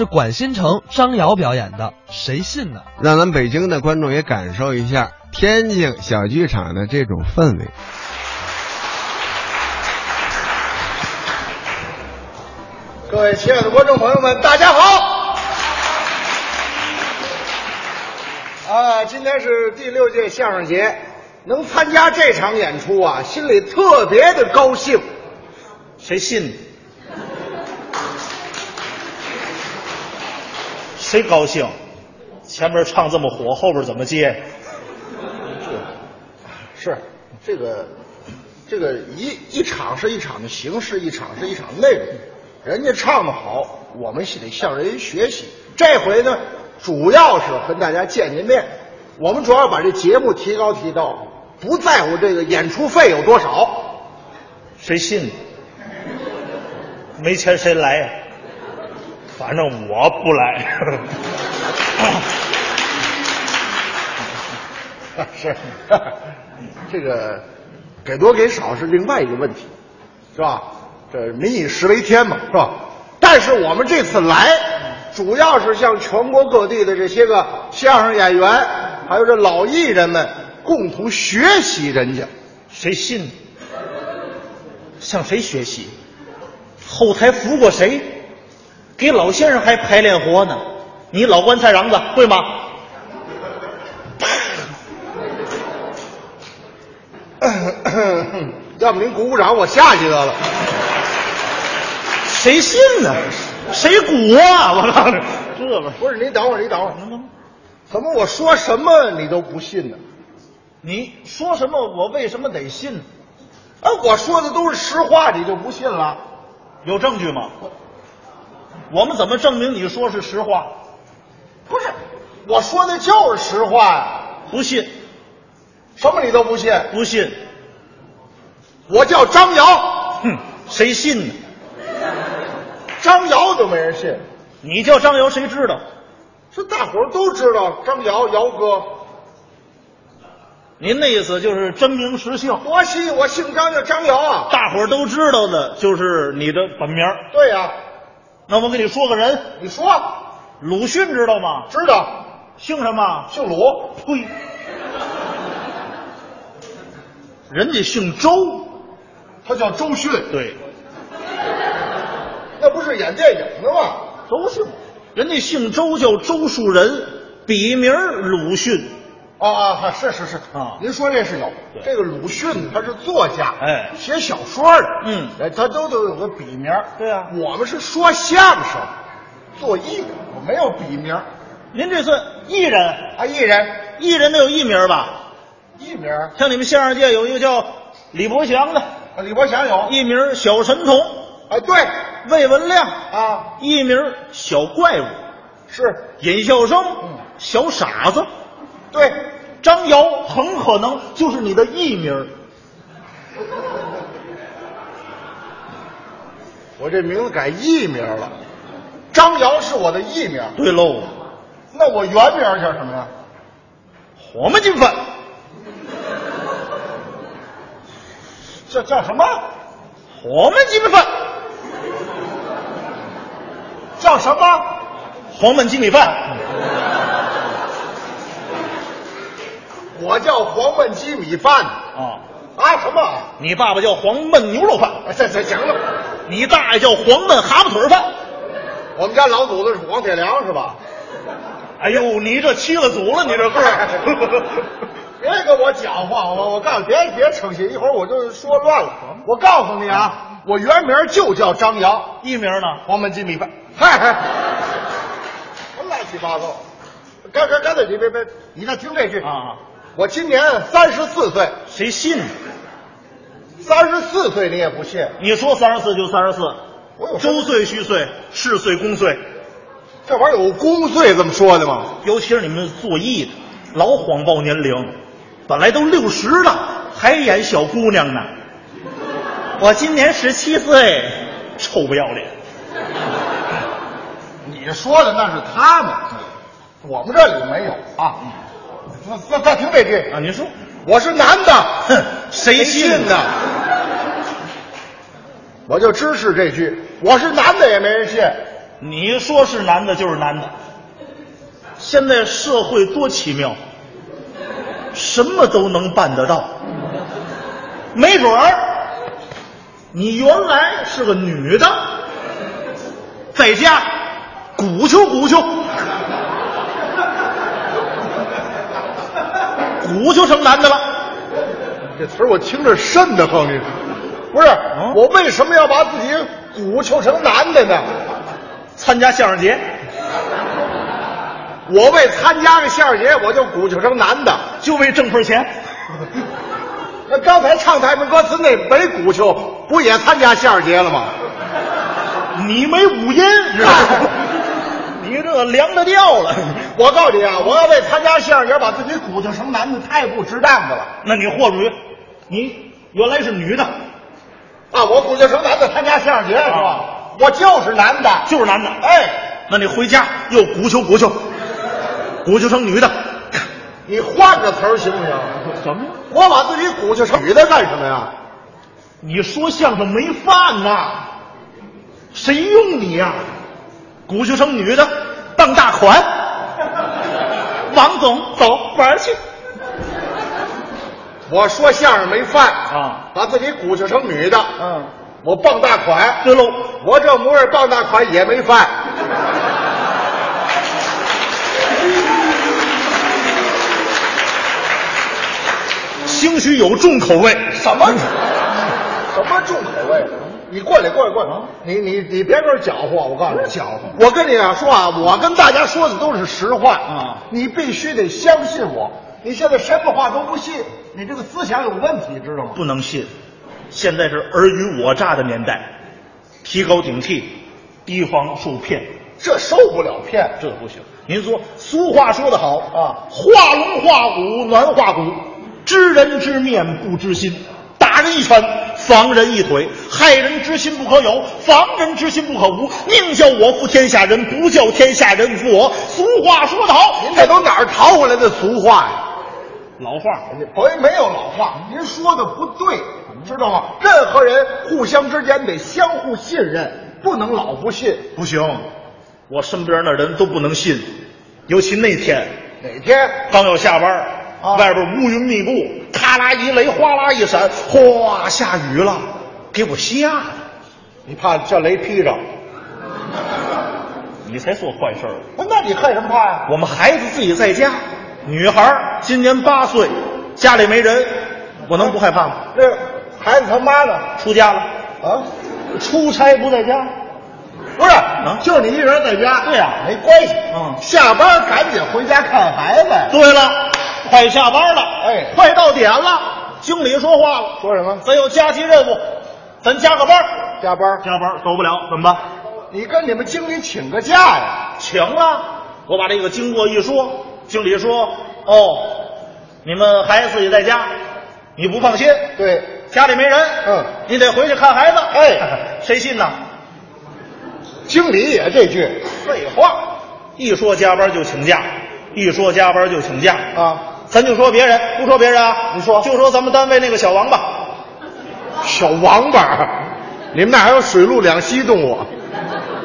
是管新城、张瑶表演的，谁信呢？让咱北京的观众也感受一下天津小剧场的这种氛围。各位亲爱的观众朋友们，大家好！啊，今天是第六届相声节，能参加这场演出啊，心里特别的高兴。谁信？谁高兴？前面唱这么火，后边怎么接？是这个，这个一一场是一场的形式，一场是一场内容。人家唱的好，我们得向人学习。这回呢，主要是跟大家见见面。我们主要把这节目提高提高，不在乎这个演出费有多少。谁信？没钱谁来呀？反正我不来。是，这个给多给少是另外一个问题，是吧？这民以食为天嘛，是吧？但是我们这次来，主要是向全国各地的这些个相声演员，还有这老艺人们共同学习人家。谁信？向谁学习？后台服过谁？给老先生还排练活呢？你老棺材瓤子会吗？要不您鼓鼓掌，我下去得了。谁信呢？谁鼓啊？我告诉你，这吧，不是，你等会儿，你等会儿，怎么我说什么你都不信呢？你说什么？我为什么得信呢？啊，我说的都是实话，你就不信了？有证据吗？我们怎么证明你说是实话？不是，我说的就是实话呀。不信，什么你都不信？不信。我叫张瑶。哼，谁信呢？张瑶都没人信。你叫张瑶，谁知道？这大伙儿都知道张瑶，瑶哥。您的意思就是真名实姓？我姓我姓张，叫张瑶啊。大伙儿都知道的就是你的本名。对呀、那我给你说个人，你说，鲁迅知道吗？知道，姓什么？姓鲁。呸！人家姓周。他叫周迅。对，那不是演电影的吗？都姓。人家姓周，叫周树人，笔名鲁迅。啊啊，是是是啊。您说这是有这个鲁迅，他是作家，哎。写小说的，嗯。哎，他都都有个笔名。对啊。我们是说相声，做艺的，我没有笔名。您这算艺人，啊，艺人，艺人得有艺名吧？艺名，像你们相声界有一个叫李伯祥的，啊李伯祥有，艺名小神童；哎，对。魏文亮，啊，艺名小怪物；是，尹笑生，嗯。小傻子；对，张瑶很可能就是你的艺名。我这名字改艺名了，张瑶是我的艺名，对喽，那我原名叫什么呀？黄焖金饭，叫叫什么？黄焖鸡米饭，叫什么？黄焖鸡米饭。我叫黄焖鸡米饭啊，啊？什么？你爸爸叫黄焖牛肉饭，哎这这行了。你大爷叫黄焖蛤蟆腿饭。我们家老祖宗是黄铁良是吧？哎呦，你这七了祖了，你这个儿。别跟我讲话，我我告诉你，别别扯戏，一会儿我就说乱了。我告诉你啊，我原名就叫张扬，艺名呢？黄焖鸡米饭。嗨嗨，什么乱七八糟？干干干脆你别别，你再听这句啊，我今年三十四岁，谁信呢？三十四岁你也不信？你说三十四就三十四，我有周岁虚岁，是岁公岁。这玩意儿有公岁这么说的吗？尤其是你们做艺的，老谎报年龄，本来都六十了，还演小姑娘呢。我今年十七岁，臭不要脸！你说的那是他们，我们这里没有啊。那那再听这句啊，您说，我是男的，哼，谁信信呢？我就支持这句，我是男的也没人信。你说是男的就是男的。现在社会多奇妙，什么都能办得到。没准儿，你原来是个女的，在家鼓秋鼓秋，鼓秋成男的了。这词儿我听着瘆得慌，你不是？嗯我为什么要把自己鼓秋成男的呢？参加相声节，我为参加个相声节，我就鼓秋成男的。就为挣份钱。那刚才唱台本歌词那没鼓秋，不也参加相声节了吗？你没五音，知道吗？你这个凉的掉了。我告诉你啊，我要为参加相声节把自己鼓捣成男的，太不值当的了那你豁出去，你原来是女的，啊！我鼓捣成男的参加相声节是吧？我就是男的，就是男的。哎，那你回家又鼓秋鼓秋，鼓秋成女的，你换个词儿行不行？什么？我把自己鼓秋成女的干什么呀？你说相声没饭呐？谁用你呀、鼓秋成女的当大款，王总走玩去我说相声没饭啊！把自己鼓捣成女的，嗯，我傍大款。对喽，我这模样傍大款也没饭。兴许有重口味。什么？什么重口味？你过来，过来，过来！你你你别跟这搅和，我告诉你，搅和。我跟你啊说啊，我跟大家说的都是实话啊你必须得相信我。你现在什么话都不信，你这个思想有问题，知道吗？不能信。现在是尔虞我诈的年代，提高警惕，提防受骗。这受不了骗，这不行。您说，俗话说得好啊画龙画虎，难画骨，知人知面不知心。打人一拳，防人一腿；害人之心不可有，防人之心不可无。宁叫我负天下人，不叫天下人负我。俗话说得好，您这都哪儿淘回来的俗话呀？老话。不，没有老话，您说的不对，知道吗？任何人互相之间得相互信任，不能老不信。不行，我身边的人都不能信，尤其那天哪天刚要下班，啊外边乌云密布，咔啦一雷，哗啦一闪，哗，下雨了，给我吓的。你怕叫雷劈着？你才做坏事儿。不，那你害什么怕呀？我们孩子自己在家，女孩今年八岁，家里没人，我能不害怕吗？这孩子他妈呢？出家了，啊，出差不在家。不是，啊就你一人在家。对呀没关系。嗯下班赶紧回家看孩子。对了，快下班了，哎快到点了。经理说话了，说什么？咱有加急任务，咱加个班。加班。加班走不了怎么办？你跟你们经理请个假呀？请了，我把这个经过一说，经理说：“哦，你们孩子也在家，你不放心，对，家里没人，嗯你得回去看孩子。”哎，谁信呢？经理也这句。废话，一说加班就请假，一说加班就请假啊！咱就说别人，不说别人啊，你说就说咱们单位那个小王八，小王八，你们那还有水陆两栖动物，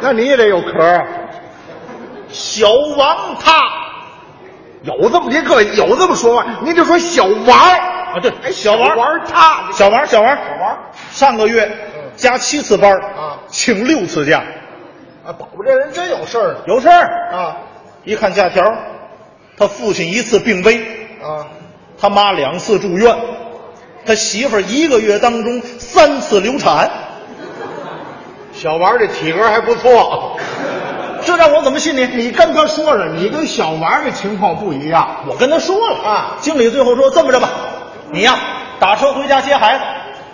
那你也得有壳啊。小王他有这么您各位有这么说话，您就说小王啊，对，哎，小王王他，小王，小王，小王上个月加七次班啊请六次假，啊，宝宝这人真有事儿有事儿。啊一看假条，他父亲一次病危，啊！他妈两次住院，他媳妇儿一个月当中三次流产，小王这体格还不错，这让我怎么信你？你跟他说说，你跟小王这情况不一样。我跟他说了啊经理最后说这么着吧，你呀打车回家接孩子，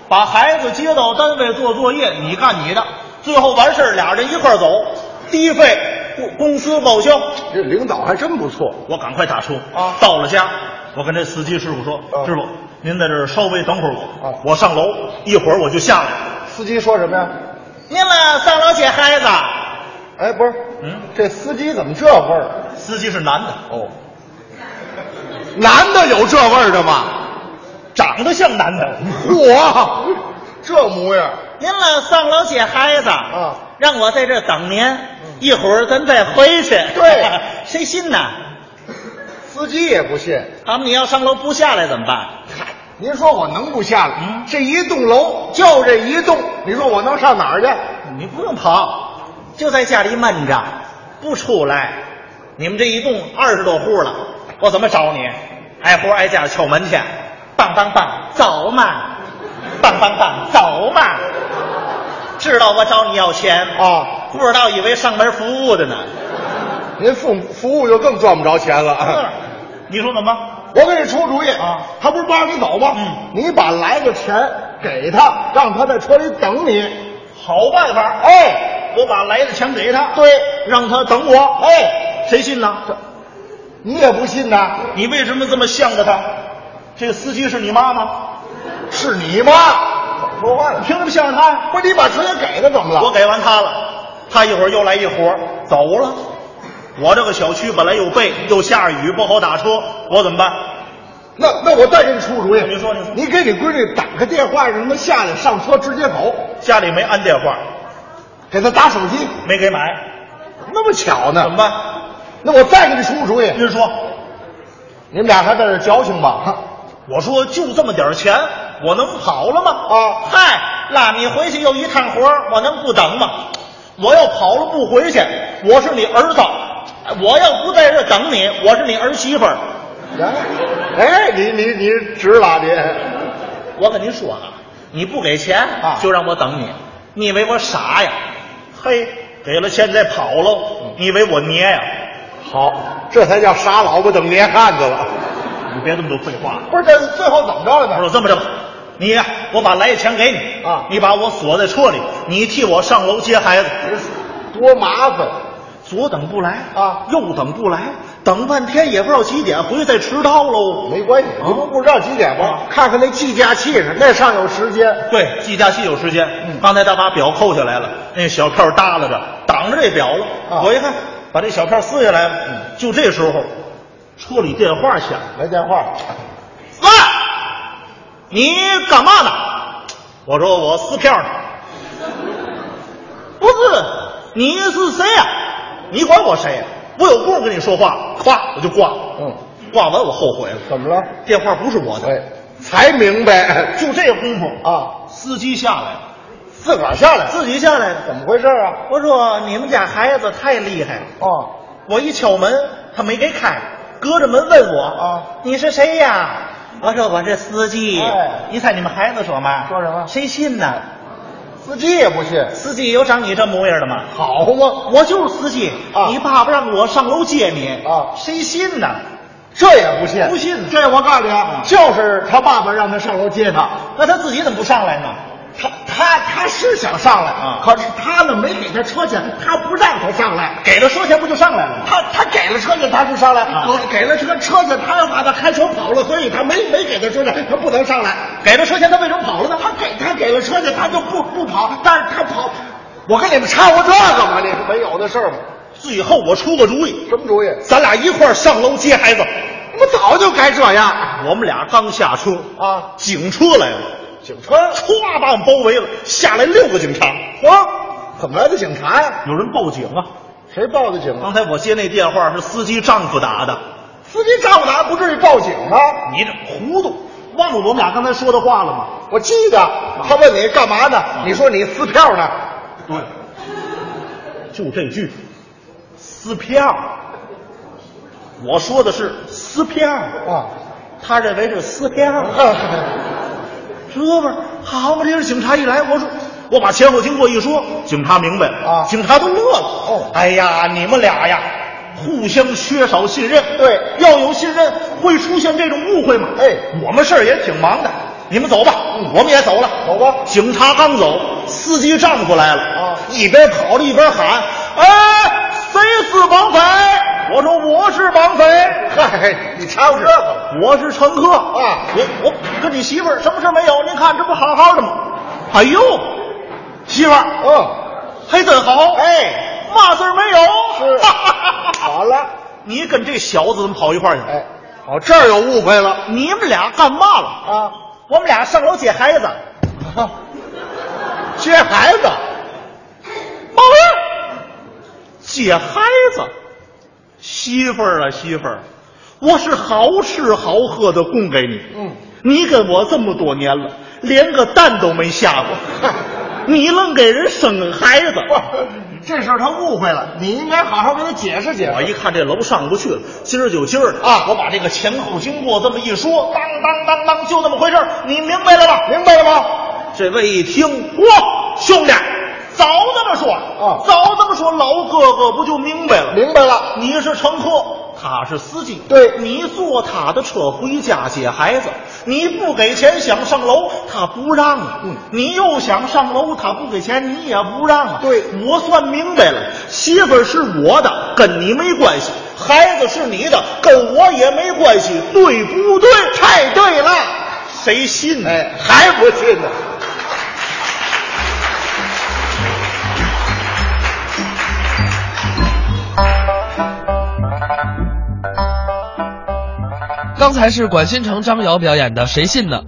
把孩子接到单位做作业，你干你的，最后完事儿俩人一块儿走，低费公公司报销。这领导还真不错。我赶快打车啊到了家，我跟这司机师傅说，啊师傅您在这儿稍微等会儿我，啊我上楼，一会儿我就下来。司机说什么呀？您了上楼接孩子。哎，不是，嗯，这司机怎么这味儿？司机是男的，哦，男的有这味儿的吗？长得像男的。嚯，这模样。您了上楼接孩子啊，让我在这儿等您。一会儿咱再回去。对 谁信呢？司机也不信。他们你要上楼不下来怎么办？嗨，您说我能不下来？嗯这一栋楼就这一栋，你说我能上哪儿去？你不用跑，就在家里闷着，不出来。你们这一栋二十多户了，我怎么找你？挨户挨家敲门去，棒棒棒，走嘛，棒棒棒，走嘛。知道我找你要钱啊，不知道以为上门服务的呢。您服服务就更赚不着钱了。嗯你说怎么？我给你出主意啊，他不是不让你走吗？嗯你把来的钱给他，让他在车里等你。好办法，哎，我把来的钱给他，对，让他等我。哎，谁信呢？这你也不信呐？你为什么这么向着他？这个司机是你妈吗？是你妈？怎么说话呢？凭什么向着他呀？不是你把车也给他怎么了？我给完他了，他一会儿又来一活儿走了。我这个小区本来又背又下着雨，不好打车，我怎么办？那那我再给你出主意，你说你说你给你闺女打个电话，让他们下来上车直接走，家里没安电话，给她打手机，没给买，那么巧呢？怎么办？那我再给你出个主意，您说，你们俩还在这矫情吧？我说就这么点钱，我能跑了吗？啊嗨，拉你回去又一趟活儿我能不等吗？我要跑了不回去，我是你儿子；我要不在这等你，我是你儿媳妇儿。哎，你你你值了你，我跟你说啊，你不给钱啊就让我等你，你以为我傻呀？嘿，给了钱再跑喽，你以为我捏呀？好，这才叫傻老婆等捏汉子了。你别这么多废话。不是这最后怎么着了呢？我说这么着吧，你呀，我把来的钱给你啊你把我锁在车里，你替我上楼接孩子。多麻烦左等不来啊右等不来，等半天也不知道几点，回去再迟到喽。没关系，你不不知道几点吗啊？看看那计价器上，那上有时间。对，计价器有时间。嗯刚才他把表扣下来了，那小票耷拉着，挡着这表了。啊我一看，把这小票撕下来了。就这时候，车里电话响。来电话，喂，你干嘛呢？我说我撕票呢。不是，你是谁呀、你管我谁呀、我有功夫跟你说话，咵我就挂了。嗯，挂完我后悔了，怎么了？电话不是我的。哎，才明白就这功夫，啊，司机下来了，自个儿下来，自己下来的。怎么回事啊？我说你们家孩子太厉害了，哦，我一敲门，他没给开，隔着门问我啊你是谁呀？我说我是司机。哎你猜你们孩子说嘛？说什么谁信呢？司机也不信，司机有长你这模样的吗？好吗？我就是司机啊你爸爸让我上楼接你啊谁信呢？这也不信，不信这我告诉你就是他爸爸让他上楼接他，那他自己怎么不上来呢？他他他是想上来啊可是他呢没给他车钱，他不让他上来。给了车钱不就上来了吗？他他给了车钱，他就上来；啊给了车车钱，他又怕他开车跑了，所以他没没给他车钱，他不能上来。给了车钱他为什么跑了呢？他给他给了车钱，他就不不跑，但是他跑。我跟你们掺和这个吗？你没有的事儿吗？最后我出个主意，什么主意？咱俩一块儿上楼接孩子。我早就该这样我们俩刚下车，啊！警车来了，警车，歘把我们包围了，下来六个警察。嚯，怎么来的警察呀？有人报警啊！谁报的警啊？刚才我接那电话是司机丈夫打的，司机丈夫打不至于报警啊！你这糊涂，忘了我们俩刚才说的话了吗？我记得他问你干嘛呢？你说你撕票呢？对，就这句，撕票。我说的是撕票，啊，他认为是撕票。这不是好嘛？这是警察一来，我说我把前后经过一说，警察明白了啊警察都乐了。哦哎呀，你们俩呀，互相缺少信任。对要有信任，会出现这种误会吗？哎我们事儿也挺忙的，你们走吧，我们也走了。走吧警察刚走，司机丈夫来了啊一边跑着一边喊：“哎，谁是绑匪？”我说：“我是绑匪。”嗨，你掺和这个了？我是乘客啊我我跟你媳妇儿什么事没有？您看这不好好的吗？哎呦，媳妇儿嗯，还真好，哎，嘛事儿没有？是 好了，你跟这小子怎么跑一块儿去？哎，哦，这儿有误会了你们俩干嘛了？啊！我们俩上楼接孩子。接孩子，报应，接孩子，媳妇儿啊媳妇儿，我是好吃好喝的供给你。嗯，你跟我这么多年了，连个蛋都没下过，你愣给人生个孩子。这事儿他误会了，你应该好好给他解释解释。我一看这楼上不去了，今儿就今儿的啊我把这个前后经过这么一说，当当当当，就那么回事儿你明白了吧？明白了吗？这位一听，嚯，兄弟，早这么说啊早这么说，老哥哥不就明白了？明白了。你是乘客，他是司机，对你坐他的车回家接孩子，你不给钱想上楼，他不让啊。嗯你又想上楼，他不给钱，你也不让啊。对我算明白了，媳妇儿是我的，跟你没关系；孩子是你的，跟我也没关系，对不对？太对了，谁信呢？哎，还不信呢？刚才是管新城张瑶表演的《谁信呢》，